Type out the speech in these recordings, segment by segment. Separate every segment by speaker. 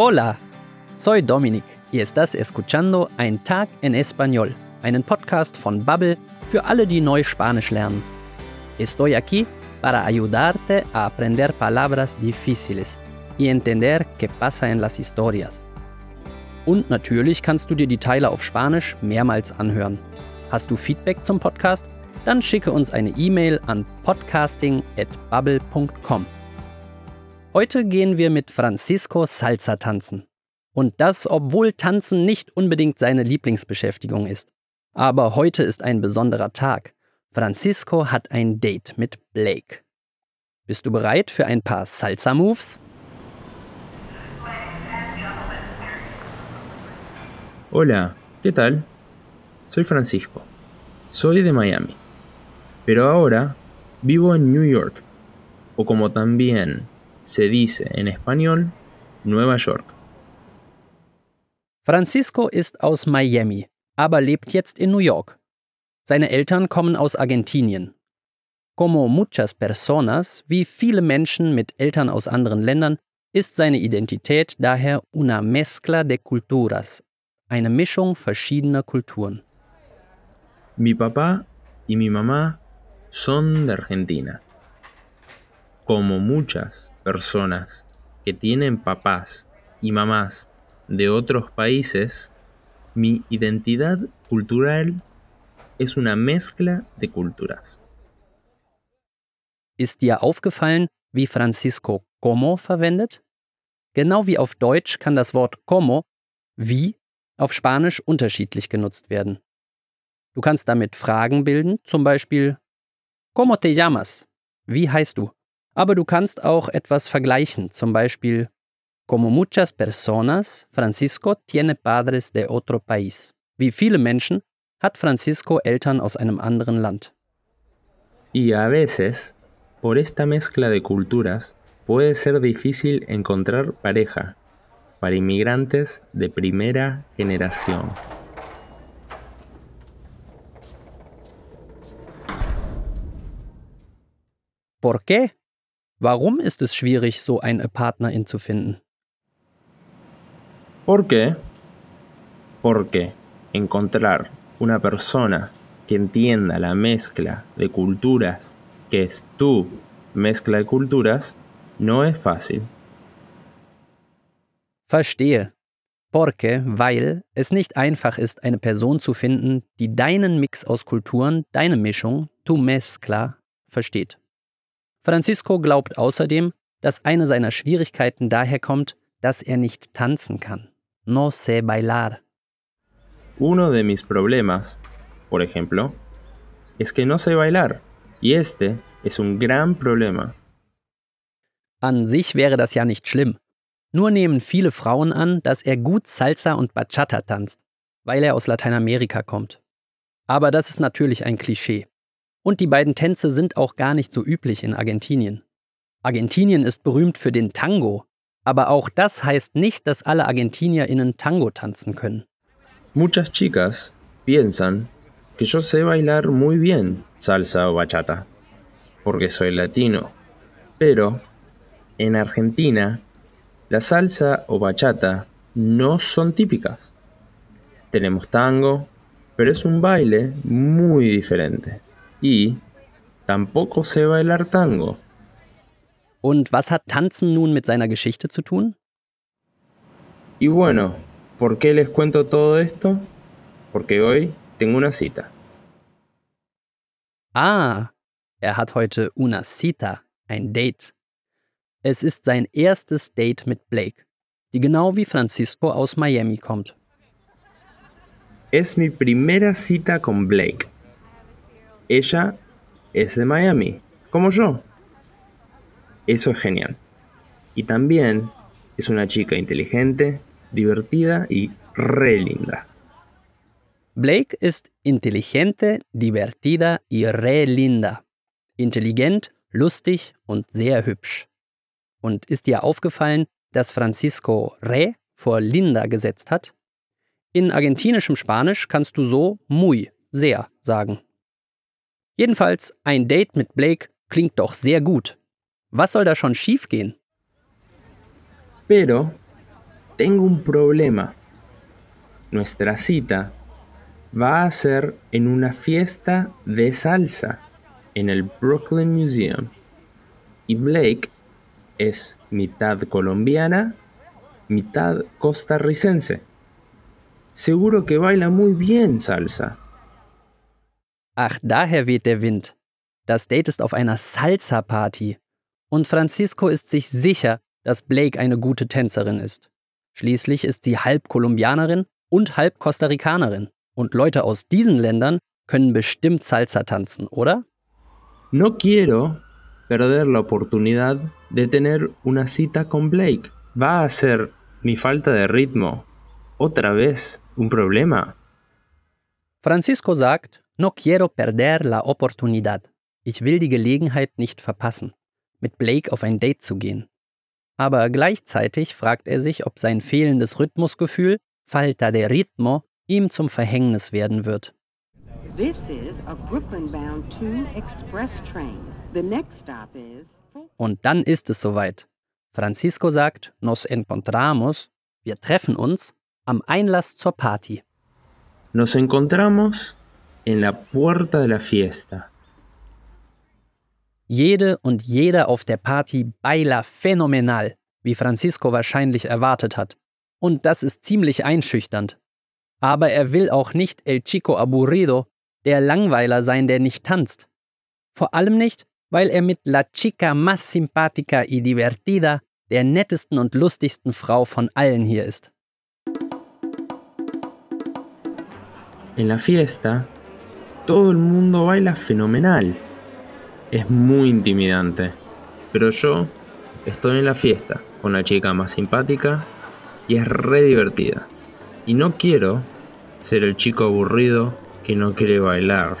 Speaker 1: Hola, soy Dominic y estás escuchando Ein Tag en Español, einen Podcast von Bubble für alle, die neu Spanisch lernen. Estoy aquí para ayudarte a aprender palabras difíciles y entender qué pasa en las historias. Und natürlich kannst du dir die Teile auf Spanisch mehrmals anhören. Hast du Feedback zum Podcast? Dann schicke uns eine E-Mail an podcasting@bubble.com. Heute gehen wir mit Francisco Salsa tanzen. Und das, obwohl Tanzen nicht unbedingt seine Lieblingsbeschäftigung ist. Aber heute ist ein besonderer Tag. Francisco hat ein Date mit Blake. Bist du bereit für ein paar Salsa-Moves?
Speaker 2: Hola, ¿qué tal? Soy Francisco. Soy de Miami. Pero ahora vivo en New York, o como también se dice en español, Nueva York.
Speaker 1: Francisco ist aus Miami, aber lebt jetzt in New York. Seine Eltern kommen aus Argentinien. Como muchas personas, wie viele Menschen mit Eltern aus anderen Ländern, ist seine Identität daher una mezcla de culturas, eine Mischung verschiedener Kulturen.
Speaker 2: Mi papá y mi mamá son de Argentina. Como muchas personas que tienen papás y mamás de otros países, mi identidad cultural es una mezcla de culturas.
Speaker 1: Ist dir aufgefallen, wie Francisco como verwendet? Genau wie auf Deutsch kann das Wort como, wie, auf Spanisch unterschiedlich genutzt werden. Du kannst damit Fragen bilden, zum Beispiel ¿Cómo te llamas? Wie heißt du? Aber du kannst auch etwas vergleichen, zum Beispiel Como muchas personas, Francisco tiene padres de otro país. Wie viele Menschen hat Francisco Eltern aus einem anderen Land.
Speaker 2: Y a veces, por esta mezcla de culturas, puede ser difícil encontrar pareja para inmigrantes de primera generación.
Speaker 1: ¿Por qué? Warum ist es schwierig, so eine Partnerin zu finden?
Speaker 2: ¿Por qué? Porque encontrar una persona que entienda la mezcla de culturas, que es tu mezcla de culturas, no es fácil.
Speaker 1: Verstehe. Porque, weil es nicht einfach ist, eine Person zu finden, die deinen Mix aus Kulturen, deine Mischung, tu mezcla, versteht. Francisco glaubt außerdem, dass eine seiner Schwierigkeiten daher kommt, dass er nicht tanzen kann. No sé bailar.
Speaker 2: Uno de mis problemas, por ejemplo, es que no sé bailar. Y este es un gran problema.
Speaker 1: An sich wäre das ja nicht schlimm. Nur nehmen viele Frauen an, dass er gut Salsa und Bachata tanzt, weil er aus Lateinamerika kommt. Aber das ist natürlich ein Klischee. Und die beiden Tänze sind auch gar nicht so üblich in Argentinien. Argentinien ist berühmt für den Tango, aber auch das heißt nicht, dass alle ArgentinierInnen Tango tanzen können.
Speaker 2: Muchas chicas piensan que yo sé bailar muy bien salsa o bachata, porque soy latino. Pero en Argentina, la salsa o bachata no son típicas. Tenemos tango, pero es un baile muy diferente. Y tampoco sé bailar tango.
Speaker 1: Und was hat Tanzen nun mit seiner Geschichte zu tun?
Speaker 2: Y bueno, ¿por qué les cuento todo esto? Porque hoy tengo una cita.
Speaker 1: Ah, er hat heute una cita, ein Date. Es ist sein erstes Date mit Blake, die genau wie Francisco aus Miami kommt.
Speaker 2: Es mi primera cita con Blake. Ella es de Miami, como yo. Eso es genial. Y también es una chica inteligente, divertida y re linda.
Speaker 1: Blake ist intelligente, divertida y re linda. Intelligent, lustig und sehr hübsch. Und ist dir aufgefallen, dass Francisco re vor Linda gesetzt hat? In argentinischem Spanisch kannst du so muy, sehr sagen. Jedenfalls, ein Date mit Blake klingt doch sehr gut. Was soll da schon schiefgehen?
Speaker 2: Pero tengo un problema. Nuestra cita va a ser en una fiesta de salsa en el Brooklyn Museum. Y Blake es mitad colombiana, mitad costarricense. Seguro que baila muy bien salsa.
Speaker 1: Ach, daher weht der Wind. Das Date ist auf einer Salsa-Party. Und Francisco ist sich sicher, dass Blake eine gute Tänzerin ist. Schließlich ist sie halb Kolumbianerin und halb Costa Ricanerin. Und Leute aus diesen Ländern können bestimmt Salsa tanzen, oder?
Speaker 2: No quiero perder la oportunidad de tener una cita con Blake. ¿Va a ser mi falta de ritmo otra vez un problema?
Speaker 1: Francisco sagt, no quiero perder la oportunidad. Ich will die Gelegenheit nicht verpassen, mit Blake auf ein Date zu gehen. Aber gleichzeitig fragt er sich, ob sein fehlendes Rhythmusgefühl, falta de ritmo, ihm zum Verhängnis werden wird.
Speaker 3: This is a Brooklyn-bound 2 express train. The next stop is...
Speaker 1: Und dann ist es soweit. Francisco sagt, nos encontramos, wir treffen uns, am Einlass zur Party.
Speaker 2: Nos encontramos en la puerta de la fiesta.
Speaker 1: Jede und jeder auf der Party baila phänomenal, wie Francisco wahrscheinlich erwartet hat. Und das ist ziemlich einschüchternd. Aber er will auch nicht El Chico Aburrido, der Langweiler sein, der nicht tanzt. Vor allem nicht, weil er mit La Chica más simpática y divertida, der nettesten und lustigsten Frau von allen hier ist.
Speaker 2: En la fiesta, todo el mundo baila fenomenal. Es muy intimidante. Pero yo estoy en la fiesta con la chica más simpática y es re divertida. Y no quiero ser el chico aburrido que no quiere bailar.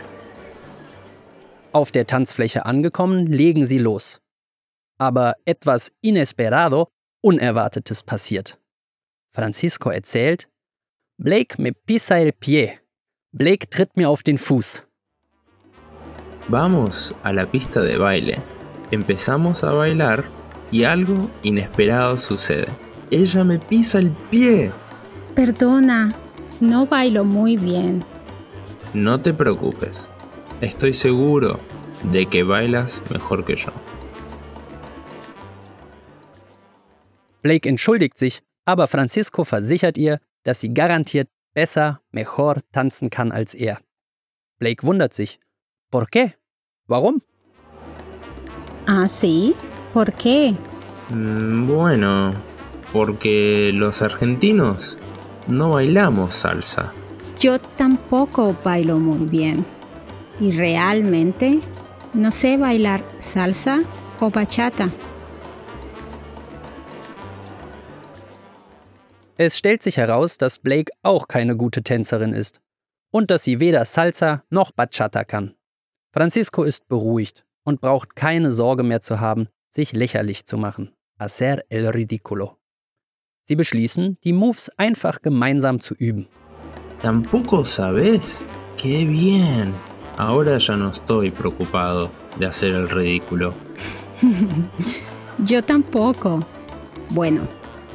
Speaker 1: Auf der Tanzfläche angekommen, legen sie los. Aber etwas inesperado, Unerwartetes passiert. Francisco erzählt, Blake me pisa el pie. Blake tritt mir auf den Fuß.
Speaker 2: Vamos a la pista de baile. Empezamos a bailar y algo inesperado sucede. Ella me pisa el pie.
Speaker 4: Perdona, no bailo muy bien.
Speaker 2: No te preocupes. Estoy seguro de que bailas mejor que yo.
Speaker 1: Blake entschuldigt sich, aber Francisco versichert ihr, dass sie garantiert besser, mejor tanzen kann als er. Blake wundert sich. ¿Por qué? Warum?
Speaker 4: ¿Ah, sí? ¿Por qué?
Speaker 2: Mm, Bueno, porque los argentinos no bailamos salsa.
Speaker 4: Yo tampoco bailo muy bien. Y realmente no sé bailar salsa o bachata.
Speaker 1: Es stellt sich heraus, dass Blake auch keine gute Tänzerin ist und dass sie weder Salsa noch Bachata kann. Francisco ist beruhigt und braucht keine Sorge mehr zu haben, sich lächerlich zu machen. Hacer el ridículo. Sie beschließen, die Moves einfach gemeinsam zu üben.
Speaker 2: ¿Tampoco sabes? ¡Qué bien! Ahora ya no estoy preocupado de hacer el ridículo.
Speaker 4: Yo tampoco. Bueno,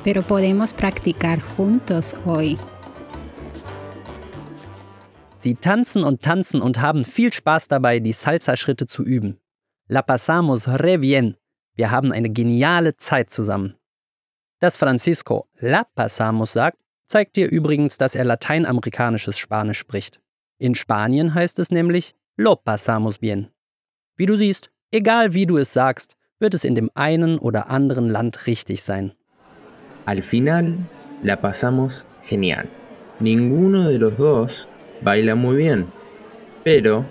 Speaker 4: pero podemos practicar juntos hoy.
Speaker 1: Sie tanzen und tanzen und haben viel Spaß dabei, die Salsa-Schritte zu üben. La pasamos re bien. Wir haben eine geniale Zeit zusammen. Dass Francisco La pasamos sagt, zeigt dir übrigens, dass er lateinamerikanisches Spanisch spricht. In Spanien heißt es nämlich Lo pasamos bien. Wie du siehst, egal wie du es sagst, wird es in dem einen oder anderen Land richtig sein.
Speaker 2: Al final, la pasamos genial. Ninguno de los dos baila muy bien, pero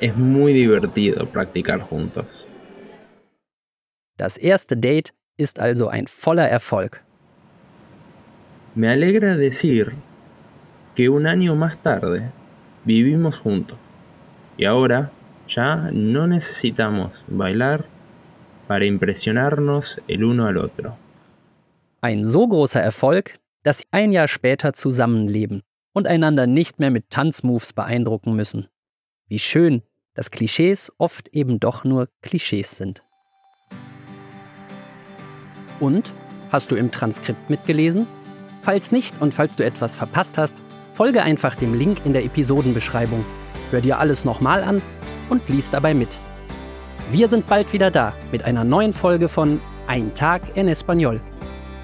Speaker 2: es muy divertido practicar juntos.
Speaker 1: Das erste Date ist also ein voller Erfolg.
Speaker 2: Me alegra decir que un año más tarde vivimos juntos y ahora ya no necesitamos bailar para impresionarnos el uno al otro.
Speaker 1: Ein so großer Erfolg, dass sie ein Jahr später zusammenleben und einander nicht mehr mit Tanzmoves beeindrucken müssen. Wie schön, dass Klischees oft eben doch nur Klischees sind. Und Hast du im Transkript mitgelesen? Falls nicht und falls du etwas verpasst hast, folge einfach dem Link in der Episodenbeschreibung. Hör dir alles nochmal an und lies dabei mit. Wir sind bald wieder da mit einer neuen Folge von Ein Tag en Español.